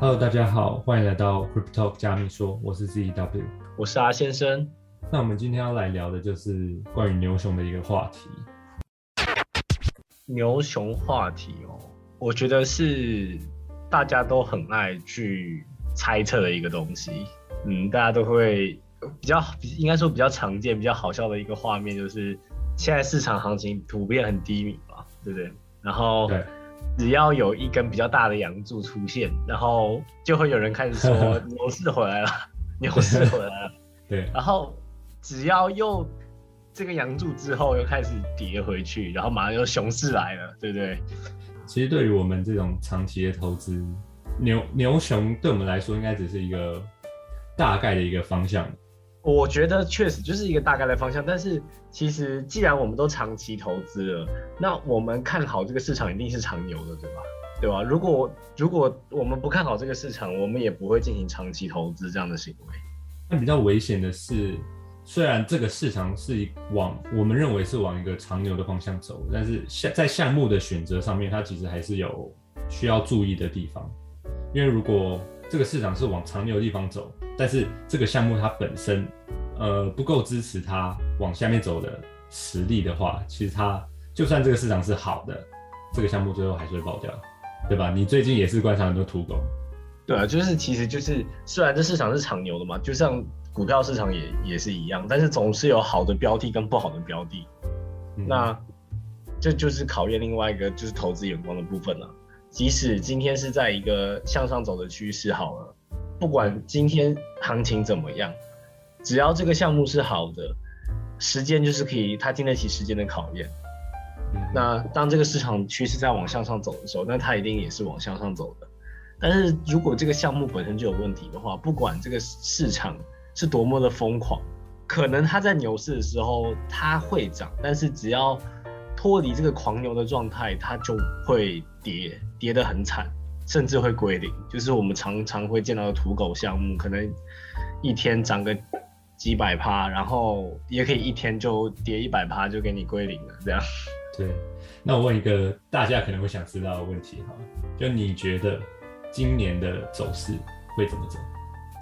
Hello，大家好，欢迎来到 Crypto 加密说，我是 ZW，我是阿先生。那我们今天要来聊的就是关于牛熊的一个话题。牛熊话题哦，我觉得是大家都很爱去猜测的一个东西。嗯，大家都会比较，应该说比较常见、比较好笑的一个画面，就是现在市场行情普遍很低迷嘛，对不对？然后只要有一根比较大的阳柱出现，然后就会有人开始说牛市回来了，牛市回来了。对，然后只要又这个阳柱之后又开始跌回去，然后马上又熊市来了，对不对？其实对于我们这种长期的投资，牛牛熊对我们来说应该只是一个大概的一个方向。我觉得确实就是一个大概的方向，但是其实既然我们都长期投资了，那我们看好这个市场一定是长牛的，对吧？对吧？如果如果我们不看好这个市场，我们也不会进行长期投资这样的行为。那比较危险的是，虽然这个市场是往我们认为是往一个长牛的方向走，但是项在项目的选择上面，它其实还是有需要注意的地方。因为如果这个市场是往长牛的地方走，但是这个项目它本身呃不够支持它往下面走的实力的话，其实它就算这个市场是好的，这个项目最后还是会爆掉，对吧？你最近也是观察很多土狗。对啊，就是其实就是虽然这市场是长牛的嘛，就像股票市场也也是一样，但是总是有好的标的跟不好的标的，那这就是考验另外一个就是投资眼光的部分了。即使今天是在一个向上走的趋势好了，不管今天行情怎么样，只要这个项目是好的，时间就是可以它经得起时间的考验。那当这个市场趋势在往向上走的时候，那它一定也是往向上走的。但是如果这个项目本身就有问题的话，不管这个市场是多么的疯狂，可能它在牛市的时候它会涨，但是只要脱离这个狂牛的状态，它就会跌，跌得很惨，甚至会归零。就是我们常常会见到的土狗项目，可能一天涨个几百趴，然后也可以一天就跌一百趴，就给你归零了。这样。对，那我问一个大家可能会想知道的问题哈，就你觉得？今年的走势会怎么走？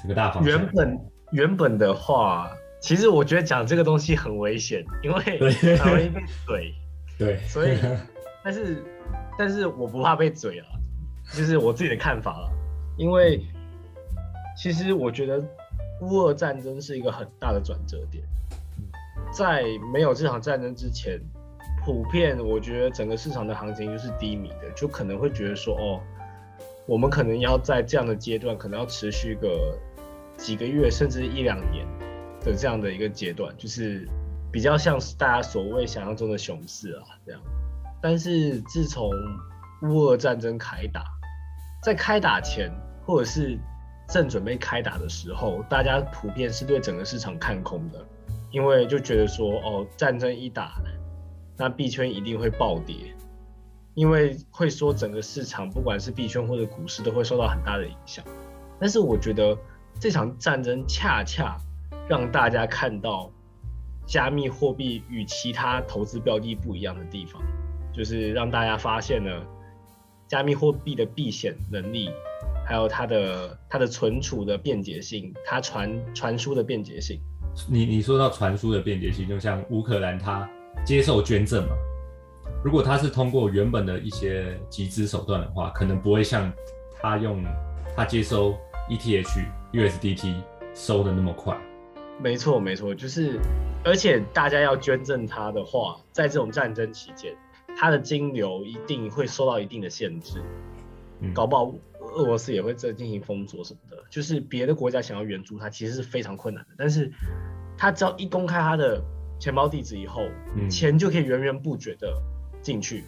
这个大方向。原本原本的话，其实我觉得讲这个东西很危险，因为很容易被嘴。对。所以，但是但是我不怕被嘴啊，就是我自己的看法了。因为其实我觉得乌俄战争是一个很大的转折点，在没有这场战争之前，普遍我觉得整个市场的行情就是低迷的，就可能会觉得说哦。我们可能要在这样的阶段，可能要持续个几个月，甚至一两年的这样的一个阶段，就是比较像是大家所谓想象中的熊市啊这样。但是自从乌俄战争开打，在开打前或者是正准备开打的时候，大家普遍是对整个市场看空的，因为就觉得说，哦，战争一打，那币圈一定会暴跌。因为会说整个市场，不管是币圈或者股市，都会受到很大的影响。但是我觉得这场战争恰恰让大家看到加密货币与其他投资标的不一样的地方，就是让大家发现了加密货币的避险能力，还有它的它的存储的便捷性，它传传输的便捷性。你你说到传输的便捷性，就像乌克兰它接受捐赠嘛？如果他是通过原本的一些集资手段的话，可能不会像他用他接收 ETH、USDT 收的那么快。没错，没错，就是，而且大家要捐赠他的话，在这种战争期间，他的金流一定会受到一定的限制，搞不好俄罗斯也会在进行封锁什么的。就是别的国家想要援助他，其实是非常困难的。但是他只要一公开他的钱包地址以后，钱就可以源源不绝的。进去，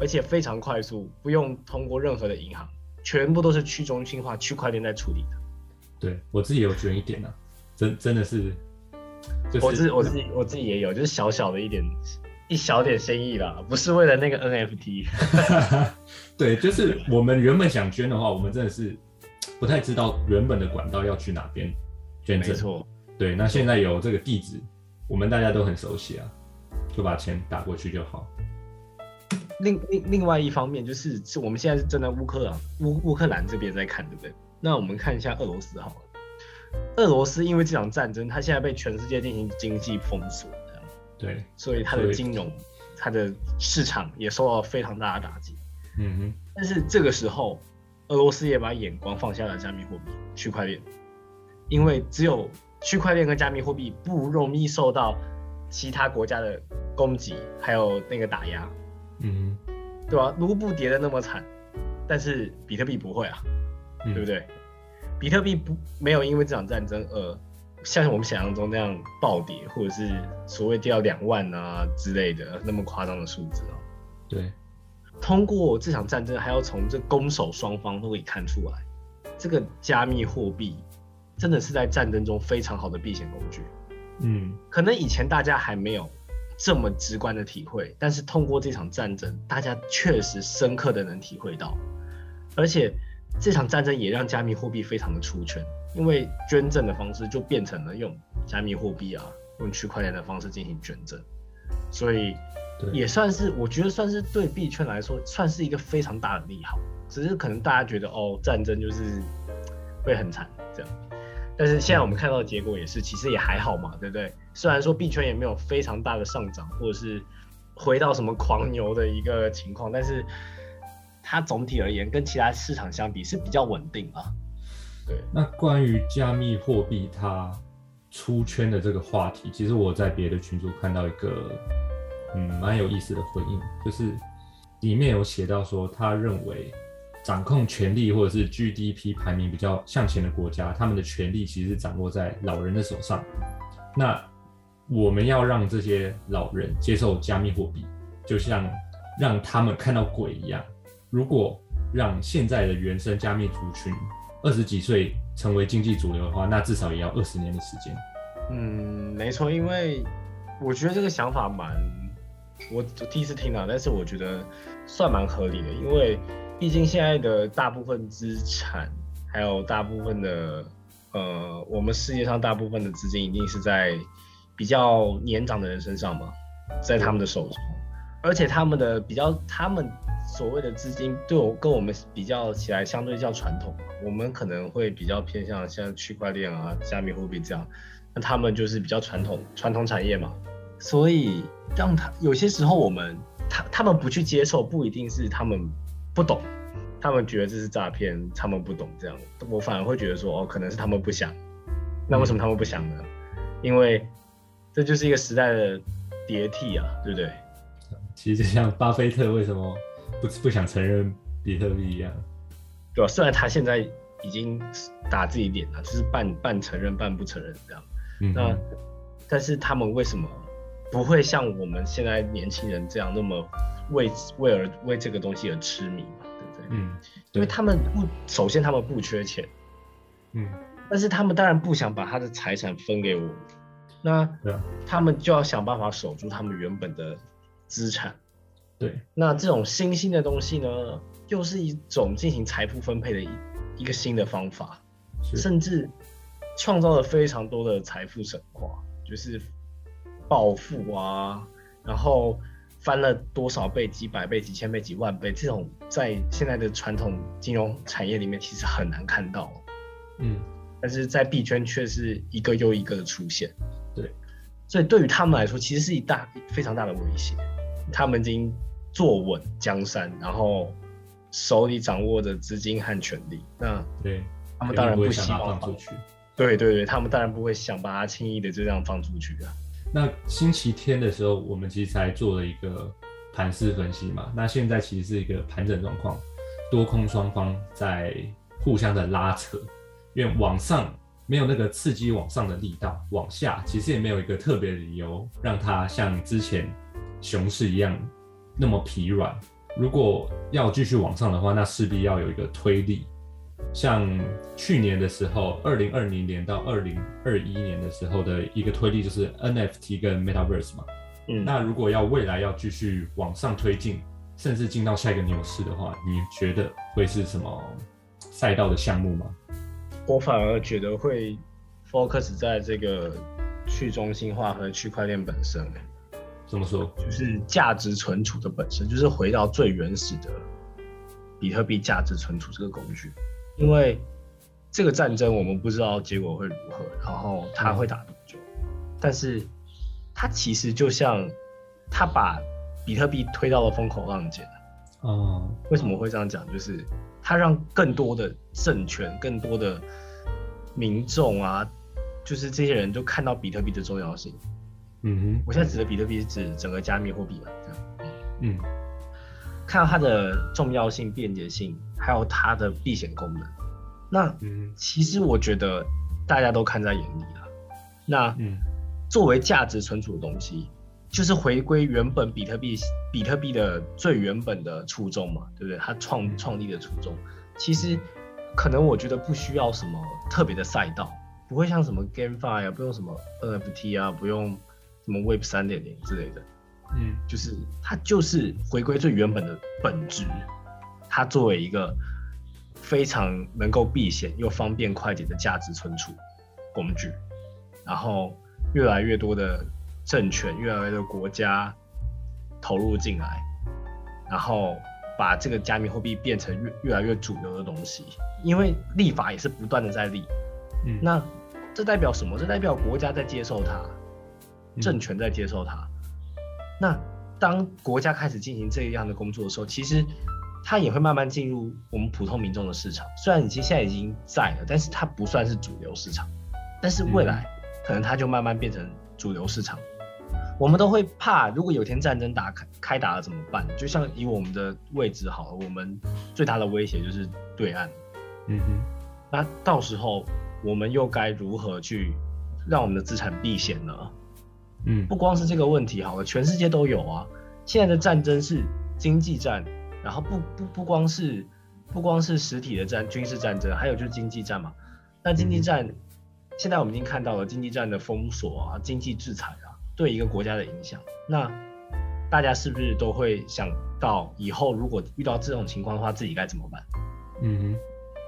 而且非常快速，不用通过任何的银行，全部都是去中心化、区块链在处理的。对我自己有捐一点呢，真真的是，我自我自己我自己也有，就是小小的一点一小点生意啦，不是为了那个 NFT。对，就是我们原本想捐的话，我们真的是不太知道原本的管道要去哪边捐赠。没错，对，那现在有这个地址，我们大家都很熟悉啊，就把钱打过去就好。另另另外一方面就是，是我们现在是站在乌克兰乌乌克兰这边在看，对不对？那我们看一下俄罗斯好了。俄罗斯因为这场战争，它现在被全世界进行经济封锁，对，所以它的金融、它的市场也受到非常大的打击。嗯哼，但是这个时候，俄罗斯也把眼光放下了加密货币、区块链，因为只有区块链跟加密货币不容易受到其他国家的攻击，还有那个打压，嗯对吧、卢布跌的那么惨，但是比特币不会啊，哼，对不对？比特币不没有因为这场战争而像我们想象中那样暴跌，或者是所谓跌到两万啊之类的那么夸张的数字哦。对，通过这场战争，还要从这攻守双方都可以看出来，这个加密货币真的是在战争中非常好的避险工具。嗯可能以前大家还没有这么直观的体会，但是通过这场战争，大家确实深刻的能体会到，而且这场战争也让加密货币非常的出圈，因为捐赠的方式就变成了用加密货币啊，用区块链的方式进行捐赠，所以，也算是我觉得算是对币圈来说算是一个非常大的利好，只是可能大家觉得哦战争就是会很惨这样，但是现在我们看到的结果也是其实也还好嘛，对不对？虽然说币圈也没有非常大的上涨，或者是回到什么狂牛的一个情况，但是它总体而言跟其他市场相比是比较稳定啊。对，那关于加密货币它出圈的这个话题，其实我在别的群组看到一个嗯蛮有意思的回应，就是里面有写到说，他认为掌控权力或者是 GDP 排名比较向前的国家，他们的权力其实掌握在老人的手上。那我们要让这些老人接受加密货币，就像让他们看到鬼一样。如果让现在的原生加密族群二十几岁成为经济主流的话，那至少也要二十年的时间。嗯，没错，因为我觉得这个想法蛮，我第一次听到，但是我觉得算蛮合理的，因为毕竟现在的大部分资产，还有大部分的呃，我们世界上大部分的资金一定是在比较年长的人身上嘛，在他们的手中，而且他们的比较，他们所谓的资金对我跟我们比较起来，相对较传统，我们可能会比较偏向像区块链啊、加密货币这样。那他们就是比较传统传统产业嘛，所以让他有些时候我们他他们不去接受，不一定是他们不懂，他们觉得这是诈骗，他们不懂这样，我反而会觉得说哦，可能是他们不想。那为什么他们不想呢？因为这就是一个时代的迭替啊，对不对？其实就像巴菲特为什么不不想承认比特币一样。对吧？虽然他现在已经打自己脸了，就是半半承认半不承认这样。嗯那，但是他们为什么不会像我们现在年轻人这样那么为为而为这个东西而痴迷嘛？对不对？嗯，因为他们不，首先他们不缺钱，嗯，但是他们当然不想把他的财产分给我们，那他们就要想办法守住他们原本的资产。对，那这种新兴的东西呢，又是一种进行财富分配的一一个新的方法。甚至创造了非常多的财富神话，就是暴富啊，然后翻了多少倍、几百倍、几千倍、几万倍，这种在现在的传统金融产业里面其实很难看到，嗯，但是在币圈却是一个又一个的出现。对，所以对于他们来说，其实是一大非常大的威胁。他们已经坐稳江山，然后手里掌握着资金和权力，那对，他们当然不希望想把它放出去。对对对，他们当然不会想把它轻易的就这样放出去啊。那星期天的时候，我们其实才做了一个盘势分析嘛。那现在其实是一个盘整状况，多空双方在互相的拉扯，因为往上没有那个刺激往上的力道，往下其实也没有一个特别的理由让它像之前熊市一样那么疲软。如果要继续往上的话，那势必要有一个推力。像去年的时候，二零二零年到二零二一年的时候的一个推力就是 NFT 跟 Metaverse 嘛。嗯，那如果要未来要继续往上推进，甚至进到下一个牛市的话，你觉得会是什么赛道的项目吗？我反而觉得会 focus 在这个去中心化和区块链本身、欸怎么说？就是价值存储的本身，就是回到最原始的比特币价值存储这个工具。因为这个战争我们不知道结果会如何，然后他会打多久，但是它其实就像他把比特币推到了风口浪尖。哦，为什么会这样讲？就是他让更多的政权、更多的民众啊，就是这些人都看到比特币的重要性。嗯我现在指的比特币是指整个加密货币嘛，这样，嗯。看到它的重要性、便捷性，还有它的避险功能。那嗯其实我觉得大家都看在眼里了。那嗯。作为价值存储的东西，就是回归原本比特币比特币的最原本的初衷嘛，对不对？它创创立的初衷，其实可能我觉得不需要什么特别的赛道，不会像什么 GameFi 啊，不用什么 NFT 啊，不用什么 Web 三点零之类的，嗯。就是它就是回归最原本的本质，它作为一个非常能够避险又方便快捷的价值存储工具，然后越来越多的政权、越来越多的国家投入进来，然后把这个加密货币变成越越来越主流的东西，因为立法也是不断的在立，嗯，那这代表什么？这代表国家在接受它，嗯政权在接受它。那当国家开始进行这样的工作的时候，其实它也会慢慢进入我们普通民众的市场。虽然已经现在已经在了，但是它不算是主流市场。但是未来可能它就慢慢变成主流市场。我们都会怕，如果有天战争打开开打了怎么办？就像以我们的位置好了，我们最大的威胁就是对岸。嗯哼，那到时候我们又该如何去让我们的资产避险呢？嗯不光是这个问题好了，全世界都有啊。现在的战争是经济战，然后不不不光是不光是实体的战军事战争，还有就是经济战嘛。那经济战，现在我们已经看到了经济战的封锁啊、经济制裁啊，对一个国家的影响。那大家是不是都会想到以后如果遇到这种情况的话，自己该怎么办？嗯哼，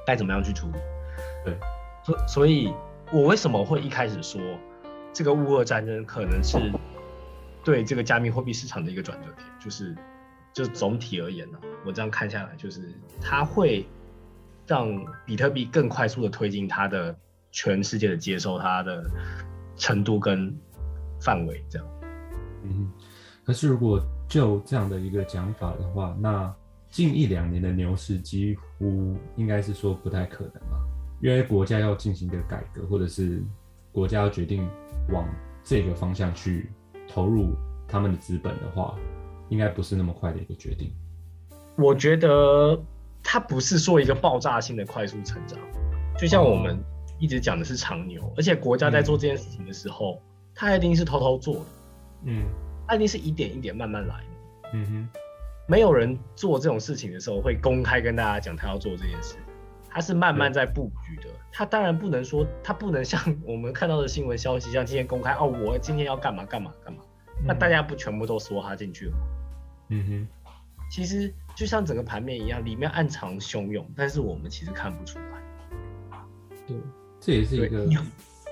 该怎么样去处理？对，所所以，我为什么会一开始说这个乌俄战争可能是对这个加密货币市场的一个转折点？就是，就总体而言呢、我这样看下来，就是它会让比特币更快速的推进它的全世界的接受它的程度跟范围，这样。嗯。可是如果就这样的一个讲法的话，那近一两年的牛市几乎应该是说不太可能吧？因为国家要进行一个改革，或者是国家要决定往这个方向去投入他们的资本的话，应该不是那么快的一个决定。我觉得它不是说一个爆炸性的快速成长，就像我们一直讲的是长牛，而且国家在做这件事情的时候，它一定是偷偷做的，嗯。它一定是一点一点慢慢来的。嗯哼，没有人做这种事情的时候会公开跟大家讲他要做这件事，他是慢慢在布局的。它当然不能说，它不能像我们看到的新闻消息，像今天公开哦，我今天要干嘛干嘛干嘛，那大家不全部都说他进去了吗？嗯哼，其实就像整个盘面一样，里面暗藏汹涌，但是我们其实看不出来。对，这也是一个对，以后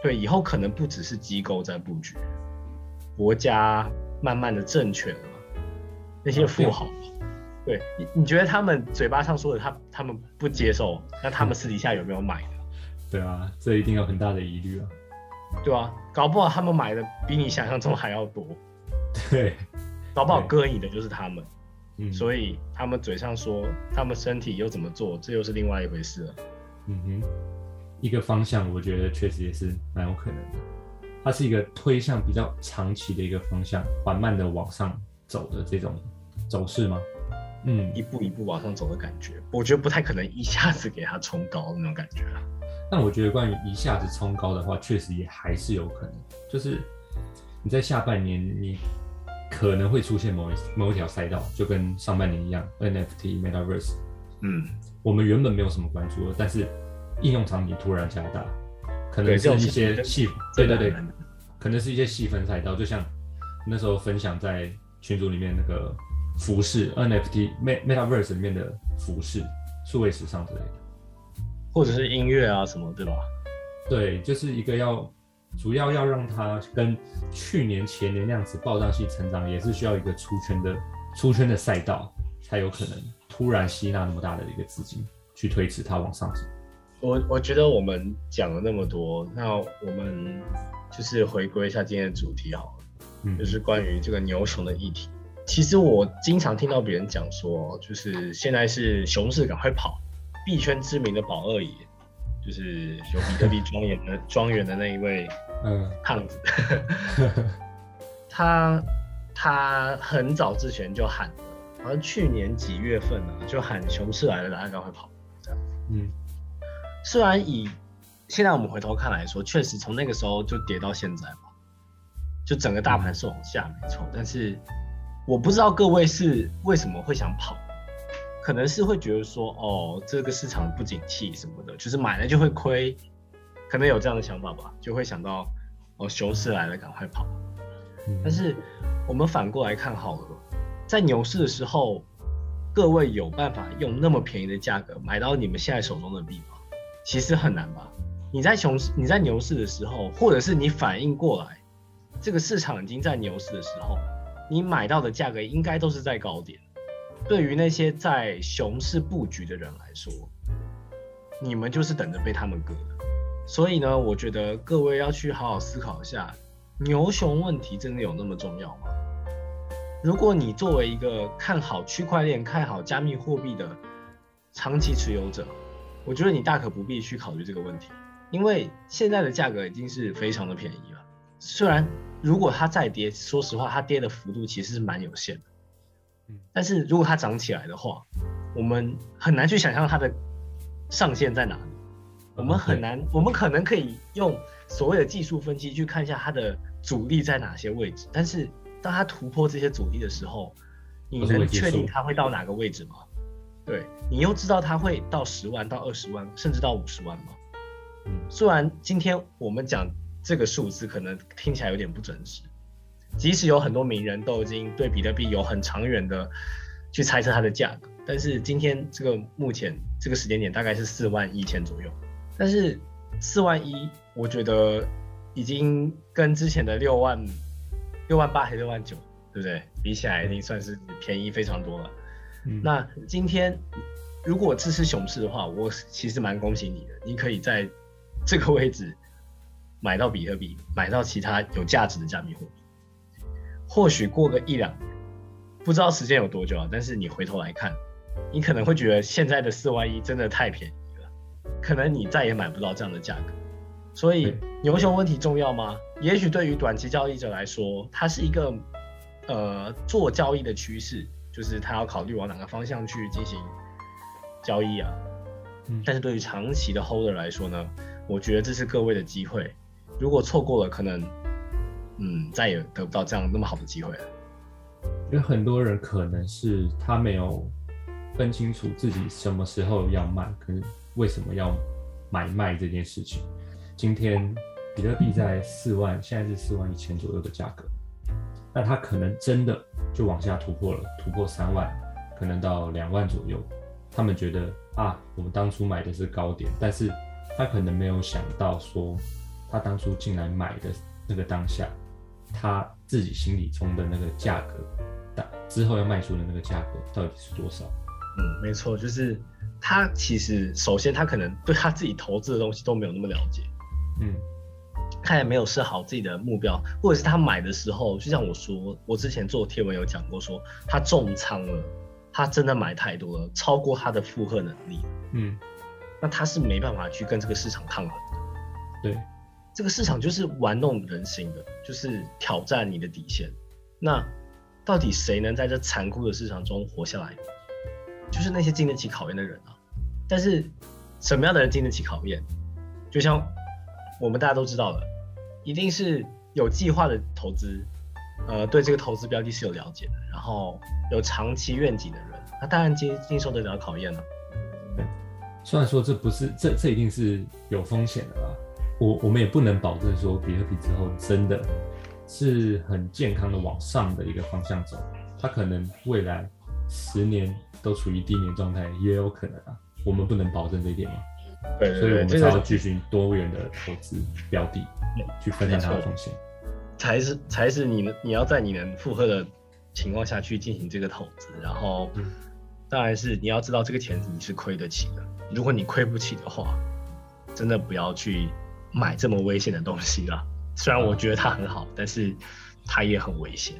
对以后可能不只是机构在布局，国家慢慢的政权啊，那些富豪，对你你觉得他们嘴巴上说的他他们不接受，那他们私底下有没有买的？对啊，这一定有很大的疑虑啊。对啊、搞不好他们买的比你想象中还要多，对，搞不好割你的就是他们，嗯，所以，以他们嘴上说，他们身体又怎么做，这又是另外一回事了。嗯哼，一个方向，我觉得确实也是蛮有可能的。它是一个推向比较长期的一个方向，缓慢的往上走的这种走势吗？嗯，一步一步往上走的感觉，我觉得不太可能一下子给它冲高的那种感觉啊。但我觉得关于一下子冲高的话，确实也还是有可能。就是你在下半年，你可能会出现某一某一条赛道，就跟上半年一样，NFT、Metaverse，嗯，我们原本没有什么关注的，但是应用场景突然加大，可能是一些细，对对对可能是一些细分赛道，就像那时候分享在群组里面那个服饰 NFT Met Metaverse 里面的服饰、数位时尚之类的。或者是音乐啊什么，对吧？对，就是一个要主要要让它跟去年前年那样子爆炸性成长，也是需要一个出圈的出圈的赛道，才有可能突然吸纳那么大的一个资金去推迟它往上走。我我觉得我们讲了那么多，那我们就是回归一下今天的主题好了，嗯，就是关于这个牛熊的议题。其实我经常听到别人讲说，就是现在是熊市，赶快跑！币圈知名的宝二爷，就是有比特币庄园的庄园的那一位嗯胖子，他他很早之前就喊了，好像去年几月份呢、就喊熊市来了，大家赶快跑！这样。嗯虽然以现在我们回头看来说，确实从那个时候就跌到现在嘛，就整个大盘是往下，没错。但是我不知道各位是为什么会想跑，可能是会觉得说，哦，这个市场不景气什么的，就是买了就会亏，可能有这样的想法吧，就会想到，哦，熊市来了，赶快跑。嗯，但是我们反过来看好了，在牛市的时候，各位有办法用那么便宜的价格买到你们现在手中的币吗？其实很难吧。你在熊市、你在牛市的时候，或者是你反应过来，这个市场已经在牛市的时候，你买到的价格应该都是在高点。对于那些在熊市布局的人来说，你们就是等着被他们割的。所以呢，我觉得各位要去好好思考一下，牛熊问题真的有那么重要吗？如果你作为一个看好区块链、看好加密货币的长期持有者，我觉得你大可不必去考虑这个问题，因为现在的价格已经是非常的便宜了。虽然如果它再跌，说实话，它跌的幅度其实是蛮有限的嗯，但是如果它涨起来的话，我们很难去想象它的上限在哪里。我们很难，我们可能可以用所谓的技术分析去看一下它的阻力在哪些位置，但是当它突破这些阻力的时候，你能确定它会到哪个位置吗？对你又知道它会到十万、到二十万，甚至到五十万吗？嗯虽然今天我们讲这个数字可能听起来有点不真实，即使有很多名人都已经对比特币有很长远的去猜测它的价格，但是今天这个目前这个时间点大概是四万一千左右，但是四万一，我觉得已经跟之前的六万六万八还是六万九，对不对？比起来已经算是便宜非常多了。嗯那今天如果这是熊市的话，我其实蛮恭喜你的，你可以在这个位置买到比特币，买到其他有价值的加密货币。或许过个一两年，不知道时间有多久啊，但是你回头来看，你可能会觉得现在的四万一真的太便宜了，可能你再也买不到这样的价格。所以牛熊问题重要吗？也许对于短期交易者来说，它是一个呃做交易的趋势，就是他要考虑往哪个方向去进行交易啊。嗯但是对于长期的 holder 来说呢，我觉得这是各位的机会，如果错过了，可能嗯再也得不到这样那么好的机会了。因为很多人可能是他没有分清楚自己什么时候要卖，可是为什么要买卖这件事情。今天比特币在四万，现在是四万一千左右的价格，那它可能真的就往下突破了，突破三万，可能到两万左右。他们觉得啊，我们当初买的是高点，但是他可能没有想到说，他当初进来买的那个当下，他自己心里中的那个价格，但之后要卖出的那个价格到底是多少？嗯，没错，就是他其实首先他可能对他自己投资的东西都没有那么了解，嗯。他也没有设好自己的目标，或者是他买的时候，就像我说，我之前做贴文有讲过说他重仓了，他真的买太多了，超过他的负荷能力，嗯，那他是没办法去跟这个市场抗衡的。对，这个市场就是玩弄人心的，就是挑战你的底线。那到底谁能在这残酷的市场中活下来？就是那些经得起考验的人啊。但是什么样的人经得起考验？就像我们大家都知道的，一定是有计划的投资，呃，对这个投资标的是有了解的，然后有长期愿景的人，他当然经经受得了考验了、虽然说这不是这这一定是有风险的啦，我我们也不能保证说比特币之后真的是很健康的往上的一个方向走它可能未来十年都处于低迷状态也有可能啊我们不能保证这一点吗对所以我们才要进行多元的投资标的去分析它的风险。才是才是你你要在你能负荷的情况下去进行这个投资然后当然是你要知道这个钱你是亏得起的如果你亏不起的话真的不要去买这么危险的东西了虽然我觉得它很好但是它也很危险。